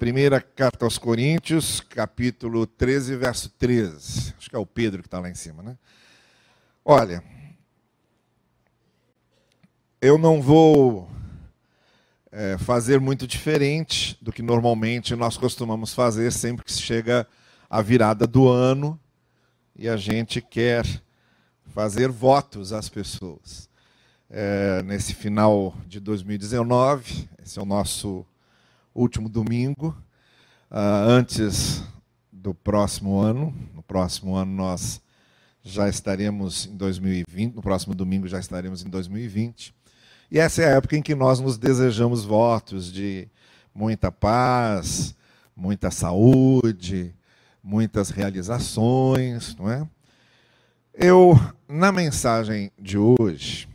Primeira carta aos Coríntios, capítulo 13, verso 13. Acho que é o Pedro que está lá em cima, né? Olha, eu não vou é, fazer muito diferente do que normalmente nós costumamos fazer sempre que chega a virada do ano e a gente quer fazer votos às pessoas. É, nesse final de 2019, esse é o nosso último domingo, uh, antes do próximo ano. No próximo ano nós já estaremos em 2020, no próximo domingo já estaremos em 2020. E essa é a época em que nós nos desejamos votos de muita paz, muita saúde, muitas realizações, não é? Eu, na mensagem de hoje,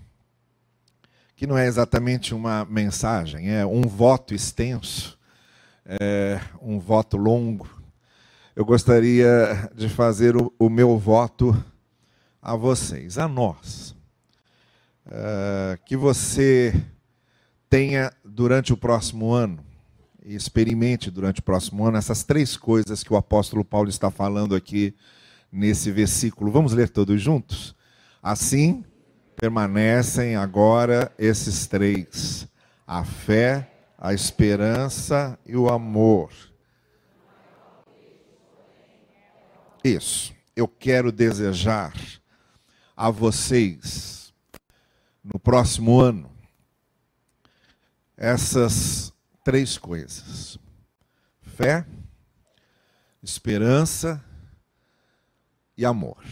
que não é exatamente uma mensagem, é um voto extenso, é um voto longo. Eu gostaria de fazer o, o meu voto a vocês, a nós. É, que você tenha durante o próximo ano, e experimente durante o próximo ano, essas três coisas que o apóstolo Paulo está falando aqui nesse versículo. Vamos ler todos juntos? Assim permanecem agora esses três: a fé, a esperança e o amor. Isso. Eu quero desejar a vocês no próximo ano essas três coisas: fé, esperança e amor.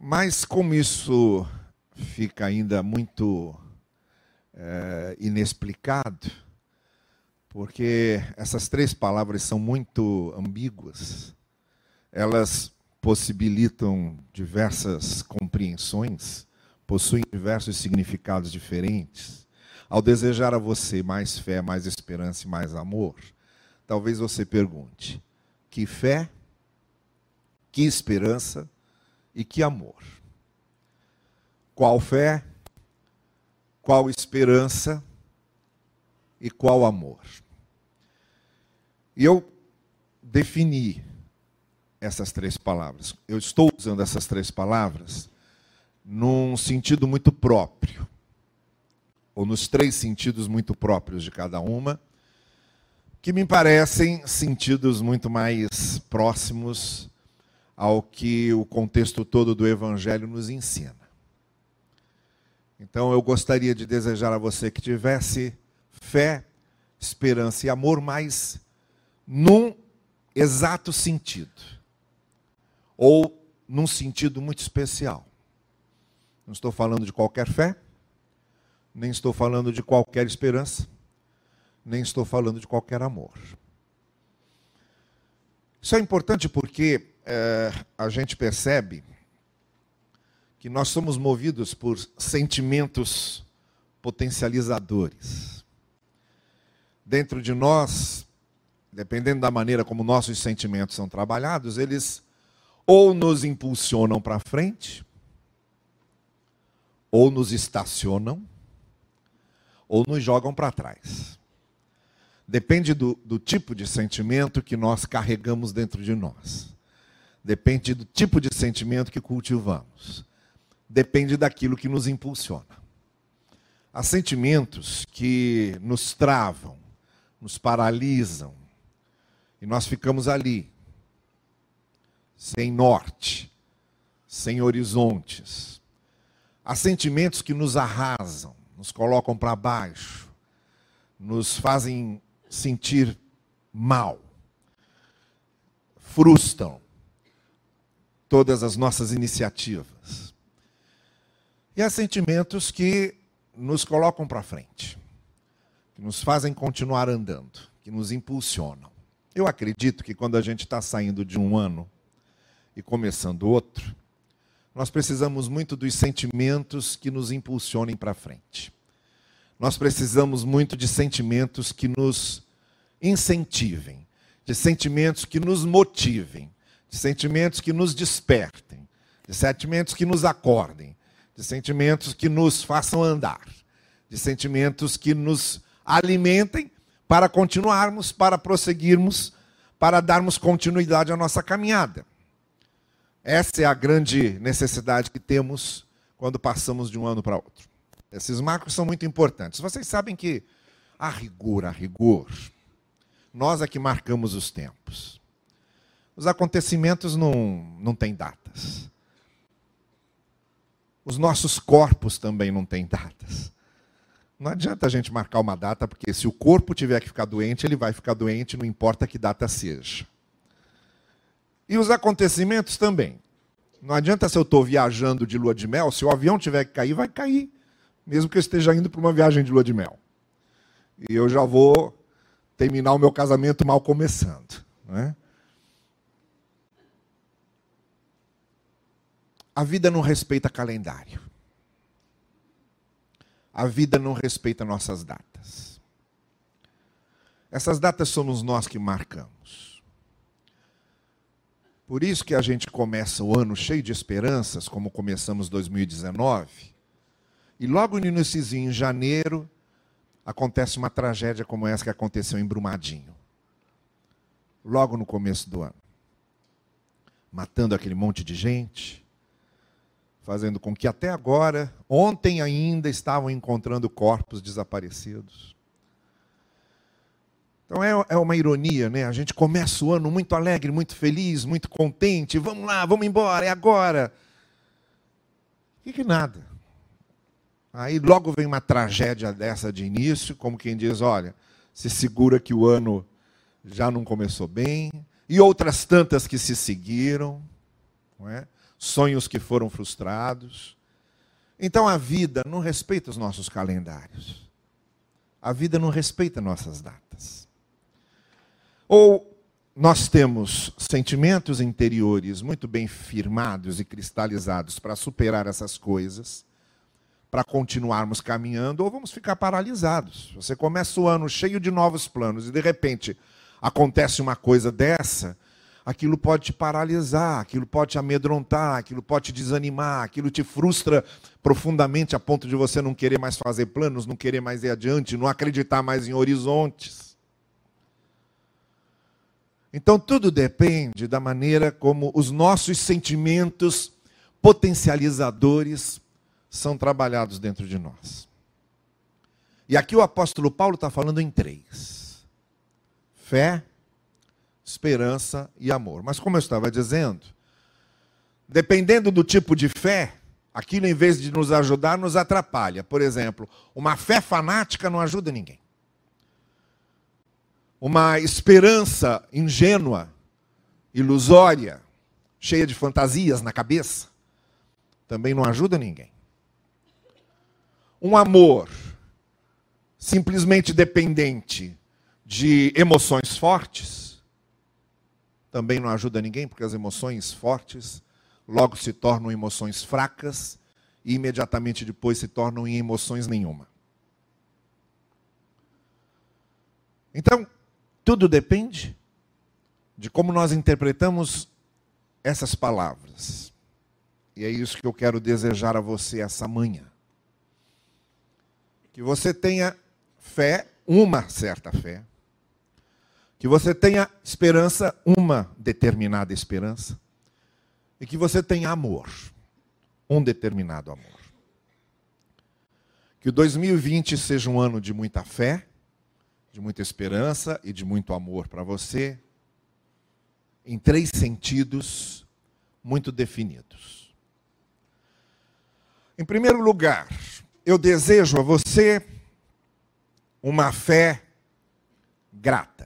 Mas como isso fica ainda muito é, inexplicado, porque essas três palavras são muito ambíguas, elas possibilitam diversas compreensões, possuem diversos significados diferentes. Ao desejar a você mais fé, mais esperança e mais amor, talvez você pergunte: que fé, que esperança e que amor. Qual fé, qual esperança e qual amor. E eu defini essas três palavras. Eu estou usando essas três palavras num sentido muito próprio, ou nos três sentidos muito próprios de cada uma, que me parecem sentidos muito mais próximos ao que o contexto todo do Evangelho nos ensina. Então eu gostaria de desejar a você que tivesse fé, esperança e amor, mas num exato sentido, ou num sentido muito especial. Não estou falando de qualquer fé, nem estou falando de qualquer esperança, nem estou falando de qualquer amor. Isso é importante porque é, a gente percebe que nós somos movidos por sentimentos potencializadores. Dentro de nós, dependendo da maneira como nossos sentimentos são trabalhados, eles ou nos impulsionam para frente, ou nos estacionam, ou nos jogam para trás. Depende do, do tipo de sentimento que nós carregamos dentro de nós. Depende do tipo de sentimento que cultivamos. Depende daquilo que nos impulsiona. Há sentimentos que nos travam, nos paralisam, e nós ficamos ali, sem norte, sem horizontes. Há sentimentos que nos arrasam, nos colocam para baixo, nos fazem sentir mal, frustram, todas as nossas iniciativas. E há sentimentos que nos colocam para frente, que nos fazem continuar andando, que nos impulsionam. Eu acredito que quando a gente está saindo de um ano e começando outro, nós precisamos muito dos sentimentos que nos impulsionem para frente. Nós precisamos muito de sentimentos que nos incentivem, de sentimentos que nos motivem, de sentimentos que nos despertem, de sentimentos que nos acordem, de sentimentos que nos façam andar, de sentimentos que nos alimentem para continuarmos, para prosseguirmos, para darmos continuidade à nossa caminhada. Essa é a grande necessidade que temos quando passamos de um ano para outro. Esses marcos são muito importantes. Vocês sabem que, a rigor, a rigor, nós é que marcamos os tempos. Os acontecimentos não, não têm datas. Os nossos corpos também não têm datas. Não adianta a gente marcar uma data, porque se o corpo tiver que ficar doente, ele vai ficar doente, não importa que data seja. E os acontecimentos também. Não adianta se eu estou viajando de lua de mel, se o avião tiver que cair, vai cair. Mesmo que eu esteja indo para uma viagem de lua de mel. E eu já vou terminar o meu casamento mal começando. Né? A vida não respeita calendário. A vida não respeita nossas datas. Essas datas somos nós que marcamos. Por isso que a gente começa o ano cheio de esperanças, como começamos 2019, e logo no início, em janeiro, acontece uma tragédia como essa que aconteceu em Brumadinho. Logo no começo do ano. Matando aquele monte de gente, fazendo com que até agora, ontem ainda, estavam encontrando corpos desaparecidos. Então é, é uma ironia, né? A gente começa o ano muito alegre, muito feliz, muito contente. Vamos lá, vamos embora, é agora. E que nada. Aí logo vem uma tragédia dessa de início, como quem diz: olha, se segura que o ano já não começou bem, e outras tantas que se seguiram. Não é? Sonhos que foram frustrados. Então a vida não respeita os nossos calendários. A vida não respeita nossas datas. Ou nós temos sentimentos interiores muito bem firmados e cristalizados para superar essas coisas, para continuarmos caminhando, ou vamos ficar paralisados. Você começa o ano cheio de novos planos e de repente acontece uma coisa dessa, aquilo pode te paralisar, aquilo pode te amedrontar, aquilo pode te desanimar, aquilo te frustra profundamente a ponto de você não querer mais fazer planos, não querer mais ir adiante, não acreditar mais em horizontes. Então tudo depende da maneira como os nossos sentimentos potencializadores são trabalhados dentro de nós. E aqui o apóstolo Paulo está falando em três: fé, esperança e amor. Mas como eu estava dizendo, dependendo do tipo de fé, aquilo em vez de nos ajudar, nos atrapalha. Por exemplo, uma fé fanática não ajuda ninguém. Uma esperança ingênua, ilusória, cheia de fantasias na cabeça, também não ajuda ninguém. Um amor simplesmente dependente de emoções fortes também não ajuda ninguém, porque as emoções fortes logo se tornam emoções fracas e imediatamente depois se tornam em emoções nenhuma. Então, tudo depende de como nós interpretamos essas palavras. E é isso que eu quero desejar a você essa manhã. Que você tenha fé, uma certa fé, que você tenha esperança, uma determinada esperança, e que você tenha amor, um determinado amor. Que o 2020 seja um ano de muita fé, de muita esperança e de muito amor para você, em três sentidos muito definidos. Em primeiro lugar, eu desejo a você uma fé grata.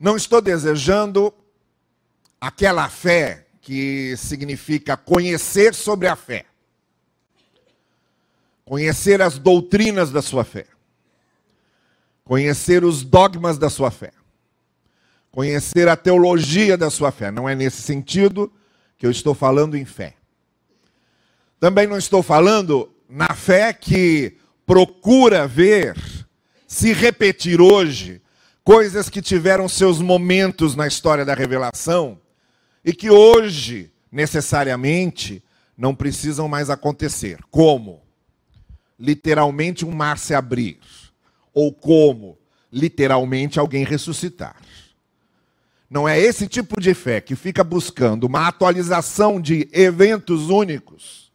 Não estou desejando aquela fé que significa conhecer sobre a fé. Conhecer as doutrinas da sua fé. Conhecer os dogmas da sua fé. Conhecer a teologia da sua fé. Não é nesse sentido que eu estou falando em fé. Também não estou falando na fé que procura ver se repetir hoje coisas que tiveram seus momentos na história da revelação e que hoje, necessariamente, não precisam mais acontecer. Como? literalmente um mar se abrir, ou como literalmente alguém ressuscitar. Não é esse tipo de fé que fica buscando uma atualização de eventos únicos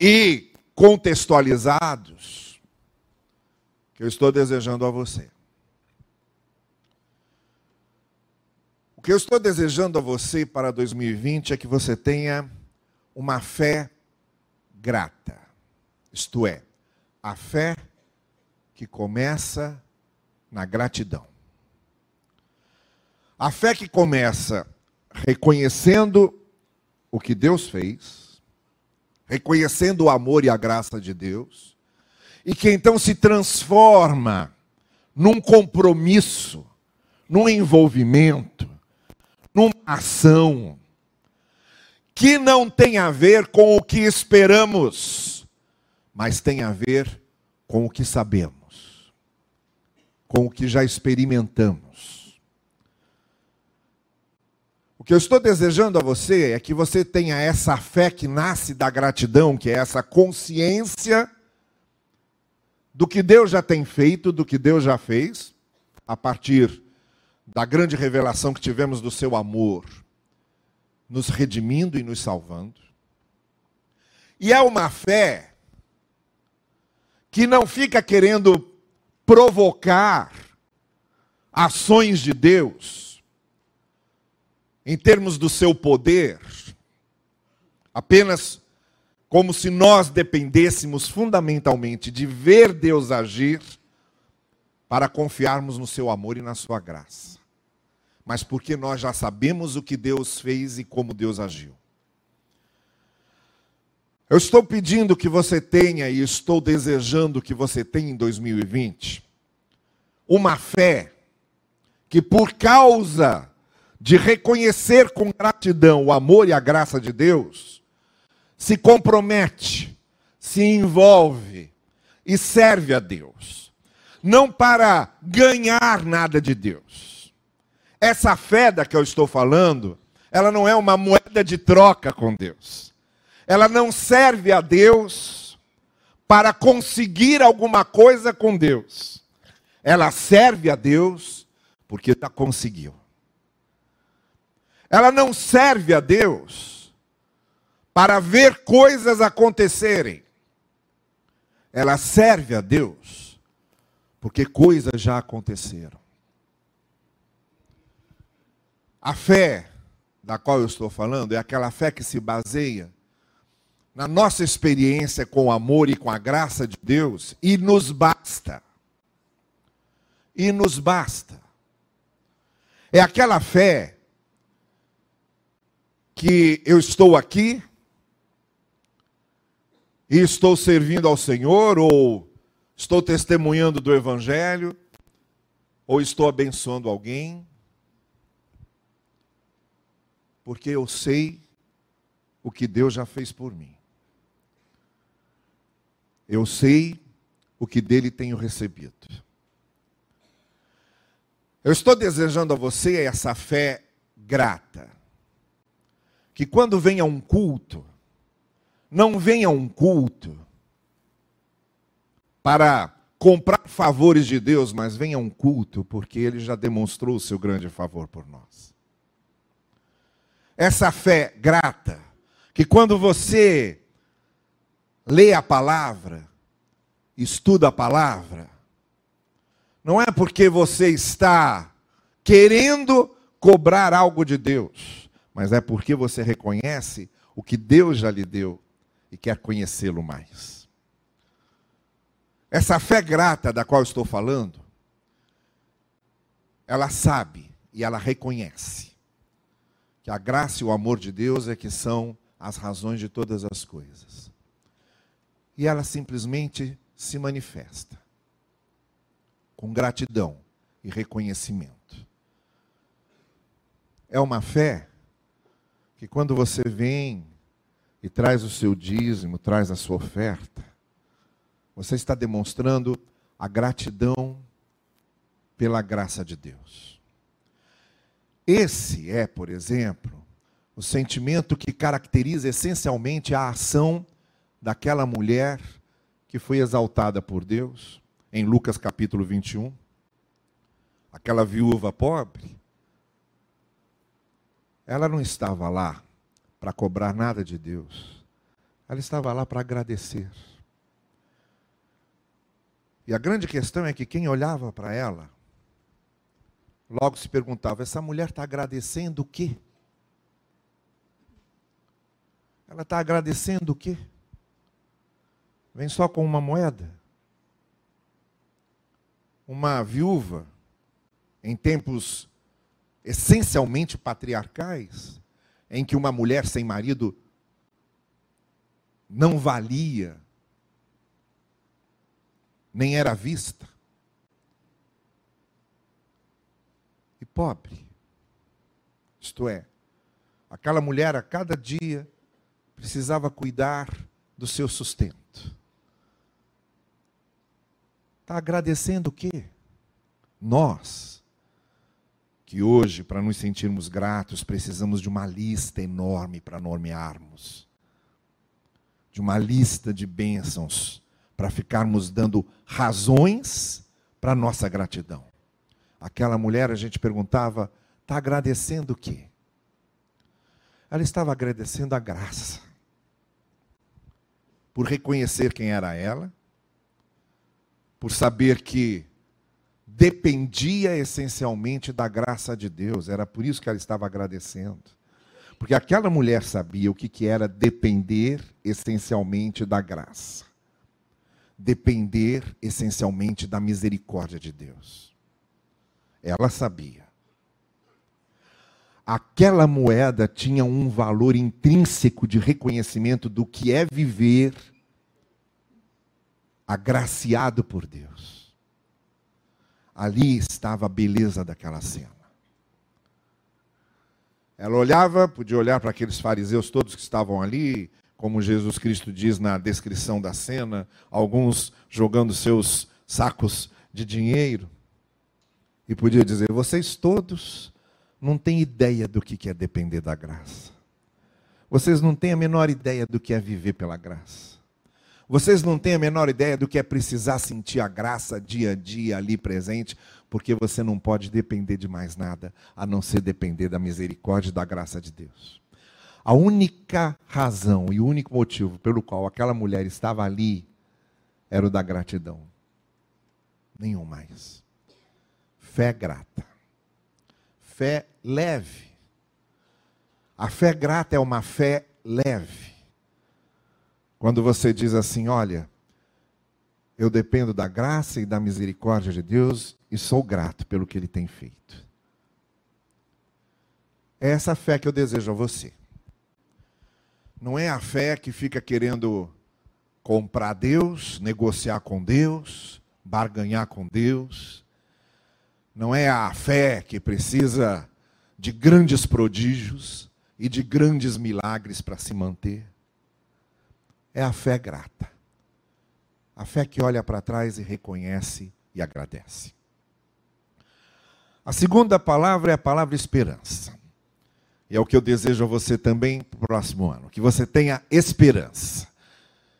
e contextualizados que eu estou desejando a você. O que eu estou desejando a você para 2020 é que você tenha uma fé grata. Isto é, a fé que começa na gratidão. A fé que começa reconhecendo o que Deus fez, reconhecendo o amor e a graça de Deus, e que então se transforma num compromisso, num envolvimento, numa ação que não tem a ver com o que esperamos, mas tem a ver com o que sabemos, com o que já experimentamos. O que eu estou desejando a você é que você tenha essa fé que nasce da gratidão, que é essa consciência do que Deus já tem feito, do que Deus já fez, a partir da grande revelação que tivemos do seu amor, nos redimindo e nos salvando. E é uma fé que não fica querendo provocar ações de Deus em termos do seu poder, apenas como se nós dependêssemos fundamentalmente de ver Deus agir para confiarmos no seu amor e na sua graça mas porque nós já sabemos o que Deus fez e como Deus agiu. Eu estou pedindo que você tenha e estou desejando que você tenha em 2020 uma fé que, por causa de reconhecer com gratidão o amor e a graça de Deus, se compromete, se envolve e serve a Deus. Não para ganhar nada de Deus essa fé da que eu estou falando, ela não é uma moeda de troca com Deus. Ela não serve a Deus para conseguir alguma coisa com Deus. Ela serve a Deus porque já conseguiu. Ela não serve a Deus para ver coisas acontecerem. Ela serve a Deus porque coisas já aconteceram. A fé da qual eu estou falando é aquela fé que se baseia na nossa experiência com o amor e com a graça de Deus e nos basta. E nos basta. É aquela fé que eu estou aqui e estou servindo ao Senhor, ou estou testemunhando do Evangelho, ou estou abençoando alguém, porque eu sei o que Deus já fez por mim. Eu sei o que dele tenho recebido. Eu estou desejando a você essa fé grata. Que quando venha um culto, não venha um culto para comprar favores de Deus, mas venha um culto porque ele já demonstrou o seu grande favor por nós. Essa fé grata, que quando você lê a palavra, estuda a palavra, não é porque você está querendo cobrar algo de Deus, mas é porque você reconhece o que Deus já lhe deu e quer conhecê-lo mais. Essa fé grata da qual estou falando, ela sabe e ela reconhece que a graça e o amor de Deus é que são as razões de todas as coisas. E ela simplesmente se manifesta com gratidão e reconhecimento. É uma fé que quando você vem e traz o seu dízimo, traz a sua oferta, você está demonstrando a gratidão pela graça de Deus. Esse é, por exemplo, o sentimento que caracteriza essencialmente a ação daquela mulher que foi exaltada por Deus, em Lucas capítulo 21, aquela viúva pobre, ela não estava lá para cobrar nada de Deus, ela estava lá para agradecer. E a grande questão é que quem olhava para ela, logo se perguntava: essa mulher está agradecendo o quê? Ela está agradecendo o quê? Vem só com uma moeda? Uma viúva, em tempos essencialmente patriarcais, em que uma mulher sem marido não valia, nem era vista. E pobre. Isto é, aquela mulher a cada dia precisava cuidar do seu sustento. Está agradecendo o quê? Nós, que hoje, para nos sentirmos gratos, precisamos de uma lista enorme para nomearmos, de uma lista de bênçãos para ficarmos dando razões para nossa gratidão. Aquela mulher, a gente perguntava, está agradecendo o quê? Ela estava agradecendo a graça por reconhecer quem era ela, por saber que dependia essencialmente da graça de Deus. Era por isso que ela estava agradecendo. Porque aquela mulher sabia o que, que era depender essencialmente da graça. Depender essencialmente da misericórdia de Deus. Ela sabia. Aquela moeda tinha um valor intrínseco de reconhecimento do que é viver agraciado por Deus. Ali estava a beleza daquela cena. Ela olhava, podia olhar para aqueles fariseus todos que estavam ali, como Jesus Cristo diz na descrição da cena, alguns jogando seus sacos de dinheiro, e podia dizer: vocês todos não têm ideia do que é depender da graça. Vocês não têm a menor ideia do que é viver pela graça. Vocês não têm a menor ideia do que é precisar sentir a graça dia a dia ali presente, porque você não pode depender de mais nada a não ser depender da misericórdia e da graça de Deus. A única razão e o único motivo pelo qual aquela mulher estava ali era o da gratidão. Nenhum mais. Fé grata. Fé leve. A fé grata é uma fé leve. Quando você diz assim: Olha, eu dependo da graça e da misericórdia de Deus e sou grato pelo que Ele tem feito. É essa fé que eu desejo a você. Não é a fé que fica querendo comprar Deus, negociar com Deus, barganhar com Deus. Não é a fé que precisa de grandes prodígios e de grandes milagres para se manter é a fé grata. A fé que olha para trás e reconhece e agradece. A segunda palavra é a palavra esperança. E é o que eu desejo a você também para o próximo ano, que você tenha esperança.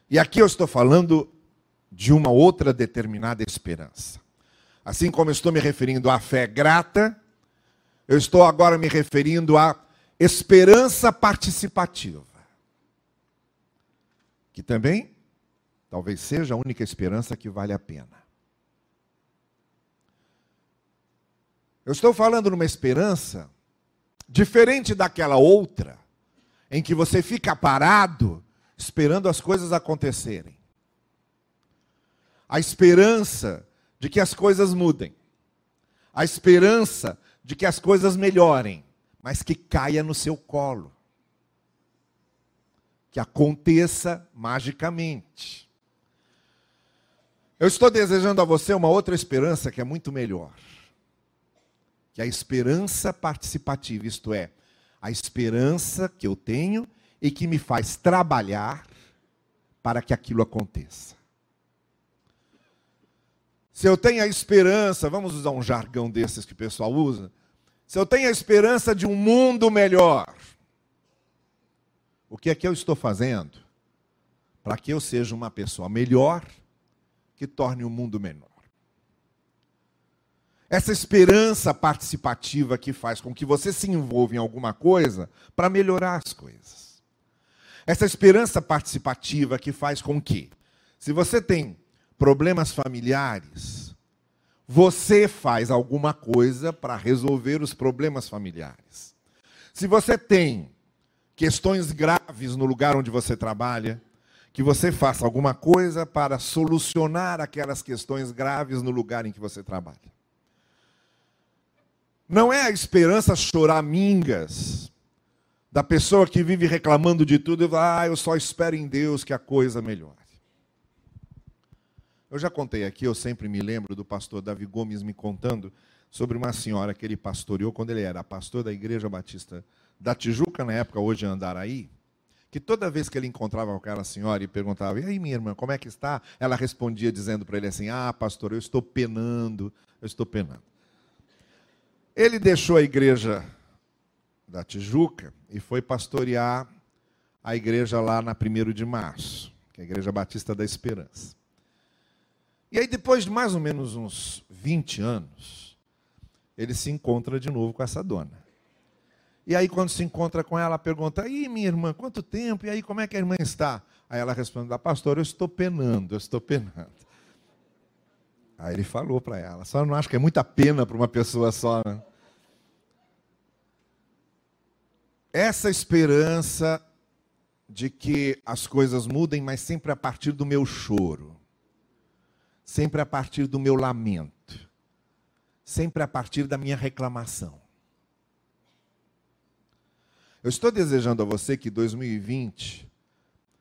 E aqui eu estou falando de uma outra determinada esperança. Assim como eu estou me referindo à fé grata, eu estou agora me referindo à esperança participativa que também talvez seja a única esperança que vale a pena. Eu estou falando numa esperança diferente daquela outra, em que você fica parado esperando as coisas acontecerem. A esperança de que as coisas mudem. A esperança de que as coisas melhorem, mas que caia no seu colo que aconteça magicamente. Eu estou desejando a você uma outra esperança que é muito melhor. Que é a esperança participativa, isto é, a esperança que eu tenho e que me faz trabalhar para que aquilo aconteça. Se eu tenho a esperança, vamos usar um jargão desses que o pessoal usa, se eu tenho a esperança de um mundo melhor, o que é que eu estou fazendo para que eu seja uma pessoa melhor, que torne o mundo menor. Essa esperança participativa que faz com que você se envolva em alguma coisa para melhorar as coisas. Essa esperança participativa que faz com que, se você tem problemas familiares, você faz alguma coisa para resolver os problemas familiares. Se você tem questões graves no lugar onde você trabalha, que você faça alguma coisa para solucionar aquelas questões graves no lugar em que você trabalha. Não é a esperança choramingas da pessoa que vive reclamando de tudo e fala, ah, eu só espero em Deus que a coisa melhore. Eu já contei aqui, eu sempre me lembro do pastor Davi Gomes me contando sobre uma senhora que ele pastoreou quando ele era pastor da Igreja Batista da Tijuca, na época, hoje Andaraí, que toda vez que ele encontrava aquela senhora e perguntava, e aí minha irmã, como é que está? Ela respondia dizendo para ele assim, ah pastor, eu estou penando, eu estou penando. Ele deixou a igreja da Tijuca e foi pastorear a igreja lá na 1 de março, que é a Igreja Batista da Esperança. E aí, depois de mais ou menos uns 20 anos, ele se encontra de novo com essa dona. E aí, quando se encontra com ela, pergunta: Ih, minha irmã, quanto tempo? E aí, como é que a irmã está? Aí ela responde: ah, Pastor, eu estou penando, eu estou penando. Aí ele falou para ela: Só não acho que é muita pena para uma pessoa só, né? essa esperança de que as coisas mudem, mas sempre a partir do meu choro, sempre a partir do meu lamento, sempre a partir da minha reclamação. Eu estou desejando a você que 2020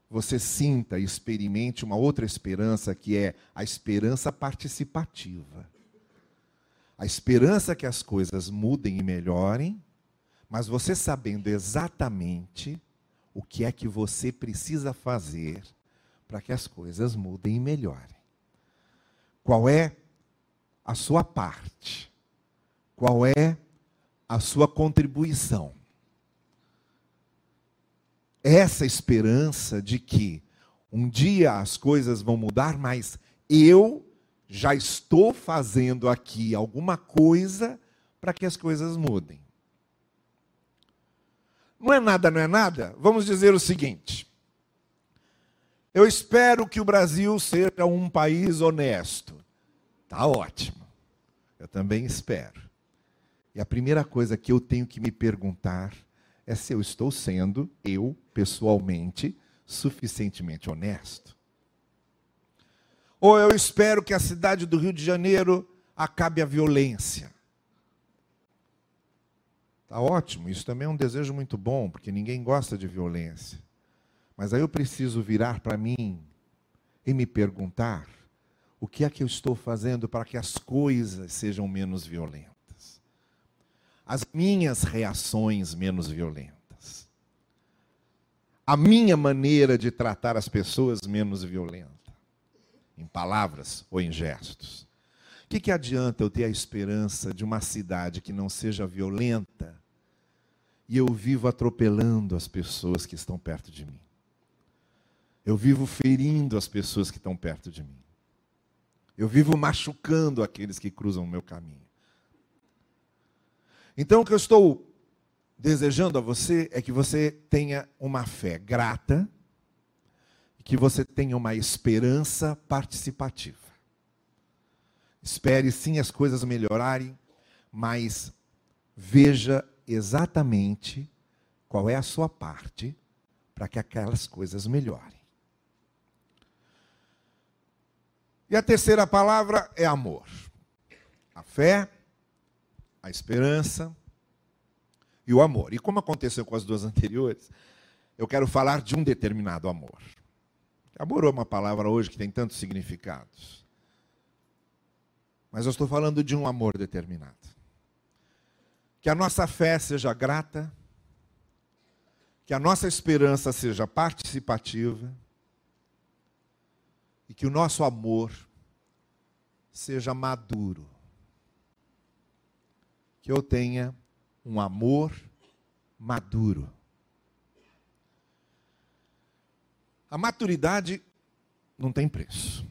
você sinta e experimente uma outra esperança que é a esperança participativa. A esperança que as coisas mudem e melhorem mas você sabendo exatamente o que é que você precisa fazer para que as coisas mudem e melhorem. Qual é a sua parte? Qual é a sua contribuição? Essa esperança de que um dia as coisas vão mudar, mas eu já estou fazendo aqui alguma coisa para que as coisas mudem. Não é nada, não é nada? Vamos dizer o seguinte. Eu espero que o Brasil seja um país honesto. Tá ótimo. Eu também espero. E a primeira coisa que eu tenho que me perguntar é se eu estou sendo, eu, pessoalmente, suficientemente honesto. Ou eu espero que a cidade do Rio de Janeiro acabe a violência. Tá ótimo, isso também é um desejo muito bom, porque ninguém gosta de violência. Mas aí eu preciso virar para mim e me perguntar: o que é que eu estou fazendo para que as coisas sejam menos violentas? As minhas reações menos violentas. A minha maneira de tratar as pessoas menos violenta. Em palavras ou em gestos. O que, que adianta eu ter a esperança de uma cidade que não seja violenta e eu vivo atropelando as pessoas que estão perto de mim? Eu vivo ferindo as pessoas que estão perto de mim. Eu vivo machucando aqueles que cruzam o meu caminho. Então, o que eu estou desejando a você é que você tenha uma fé grata que você tenha uma esperança participativa. Espere sim as coisas melhorarem, mas veja exatamente qual é a sua parte para que aquelas coisas melhorem. E a terceira palavra é amor. A fé, a esperança e o amor. E como aconteceu com as duas anteriores, eu quero falar de um determinado amor. Amor é uma palavra hoje que tem tantos significados. Mas eu estou falando de um amor determinado. Que a nossa fé seja grata, que a nossa esperança seja participativa e que o nosso amor seja maduro. Que eu tenha um amor maduro. A maturidade não tem preço.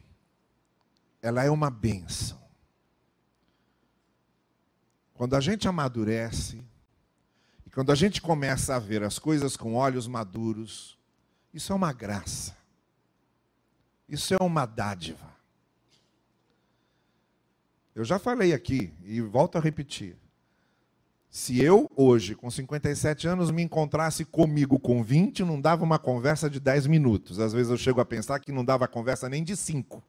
Ela é uma benção. Quando a gente amadurece, e quando a gente começa a ver as coisas com olhos maduros, isso é uma graça. Isso é uma dádiva. Eu já falei aqui e volto a repetir. Se eu, hoje, com 57 anos, me encontrasse comigo com 20, não dava uma conversa de 10 minutos. Às vezes eu chego a pensar que não dava conversa nem de 5.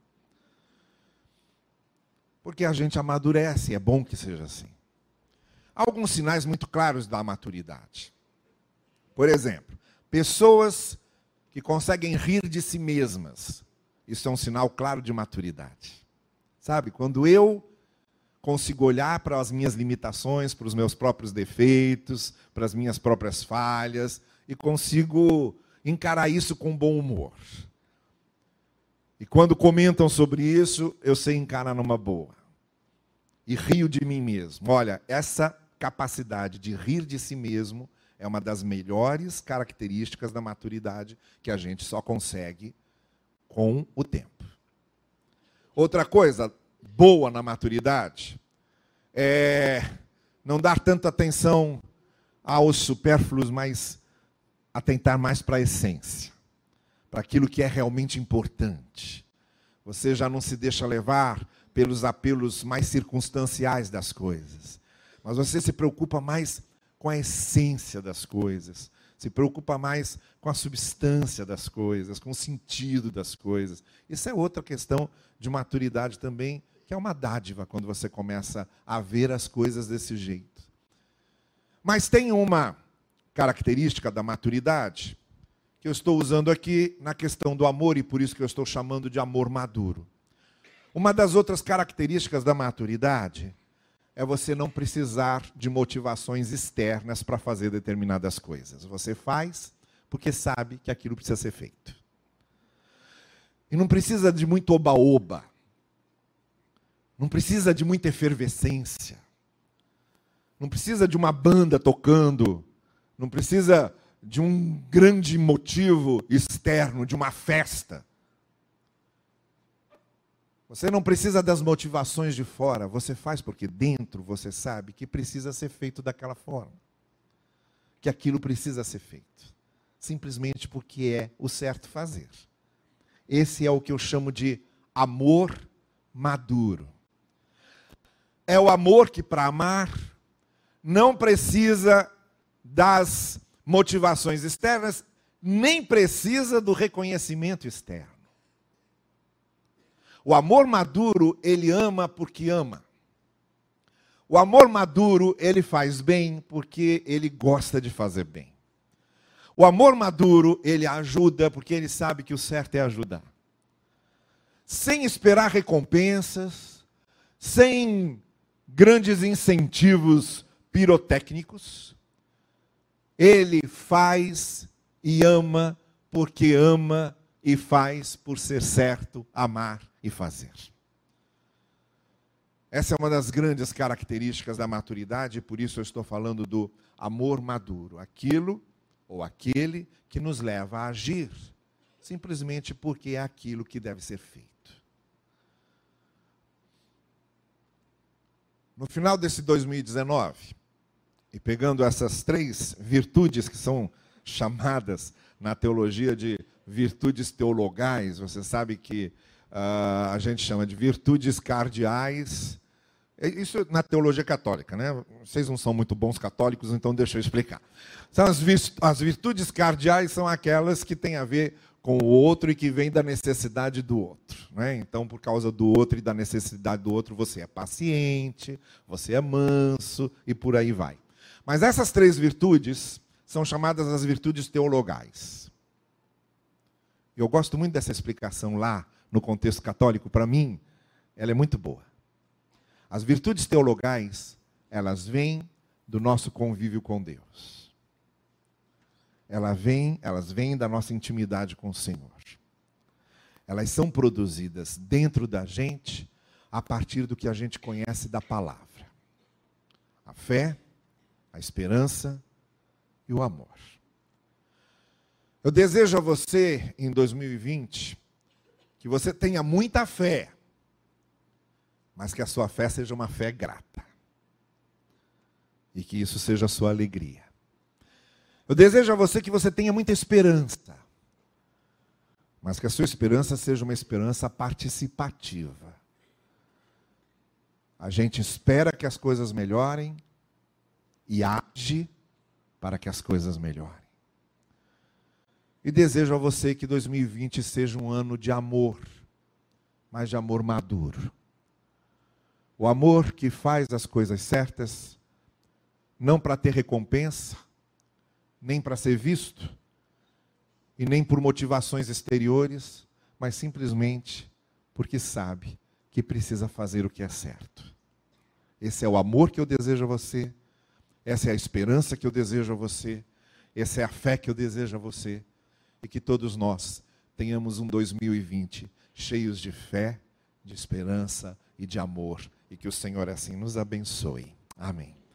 Porque a gente amadurece, é bom que seja assim. Há alguns sinais muito claros da maturidade. Por exemplo, pessoas que conseguem rir de si mesmas. Isso é um sinal claro de maturidade. Sabe, quando eu consigo olhar para as minhas limitações, para os meus próprios defeitos, para as minhas próprias falhas e consigo encarar isso com bom humor. E quando comentam sobre isso, eu sei encarar numa boa. E rio de mim mesmo. Olha, essa capacidade de rir de si mesmo é uma das melhores características da maturidade que a gente só consegue com o tempo. Outra coisa, boa na maturidade é não dar tanta atenção aos supérfluos, mas atentar mais para a essência, para aquilo que é realmente importante. Você já não se deixa levar pelos apelos mais circunstanciais das coisas, mas você se preocupa mais com a essência das coisas, se preocupa mais com a substância das coisas, com o sentido das coisas. Isso é outra questão de maturidade também que é uma dádiva quando você começa a ver as coisas desse jeito. Mas tem uma característica da maturidade que eu estou usando aqui na questão do amor e por isso que eu estou chamando de amor maduro. Uma das outras características da maturidade é você não precisar de motivações externas para fazer determinadas coisas. Você faz porque sabe que aquilo precisa ser feito. E não precisa de muito oba-oba. Não precisa de muita efervescência. Não precisa de uma banda tocando. Não precisa de um grande motivo externo, de uma festa. Você não precisa das motivações de fora, você faz porque dentro você sabe que precisa ser feito daquela forma. Que aquilo precisa ser feito. Simplesmente porque é o certo fazer. Esse é o que eu chamo de amor maduro é o amor que, para amar, não precisa das motivações externas, nem precisa do reconhecimento externo. O amor maduro, ele ama porque ama. O amor maduro, ele faz bem porque ele gosta de fazer bem. O amor maduro, ele ajuda porque ele sabe que o certo é ajudar. Sem esperar recompensas, sem grandes incentivos pirotécnicos. Ele faz e ama porque ama e faz por ser certo amar e fazer. Essa é uma das grandes características da maturidade, por isso eu estou falando do amor maduro, aquilo ou aquele que nos leva a agir, simplesmente porque é aquilo que deve ser feito. No final desse 2019, e pegando essas três virtudes que são chamadas na teologia de virtudes teologais, você sabe que uh, a gente chama de virtudes cardeais. É isso na teologia católica, né? Vocês não são muito bons católicos, então deixa eu explicar. As virtudes cardeais são aquelas que têm a ver com o outro e que vem da necessidade do outro. Né? Então, por causa do outro e da necessidade do outro, você é paciente, você é manso e por aí vai. Mas essas três virtudes são chamadas as virtudes teologais. Eu gosto muito dessa explicação lá, no contexto católico, para mim, ela é muito boa. As virtudes teologais, elas vêm do nosso convívio com Deus ela vem, elas vêm da nossa intimidade com o Senhor. Elas são produzidas dentro da gente a partir do que a gente conhece da palavra. A fé, a esperança e o amor. Eu desejo a você, em 2020, que você tenha muita fé, mas que a sua fé seja uma fé grata. E que isso seja a sua alegria. Eu desejo a você que você tenha muita esperança, mas que a sua esperança seja uma esperança participativa. A gente espera que as coisas melhorem e age para que as coisas melhorem. E desejo a você que 2020 seja um ano de amor, mas de amor maduro. O amor que faz as coisas certas, não para ter recompensa, nem para ser visto, e nem por motivações exteriores, mas simplesmente porque sabe que precisa fazer o que é certo. Esse é o amor que eu desejo a você, essa é a esperança que eu desejo a você, essa é a fé que eu desejo a você, e que todos nós tenhamos um 2020 cheios de fé, de esperança e de amor, e que o Senhor assim nos abençoe. Amém.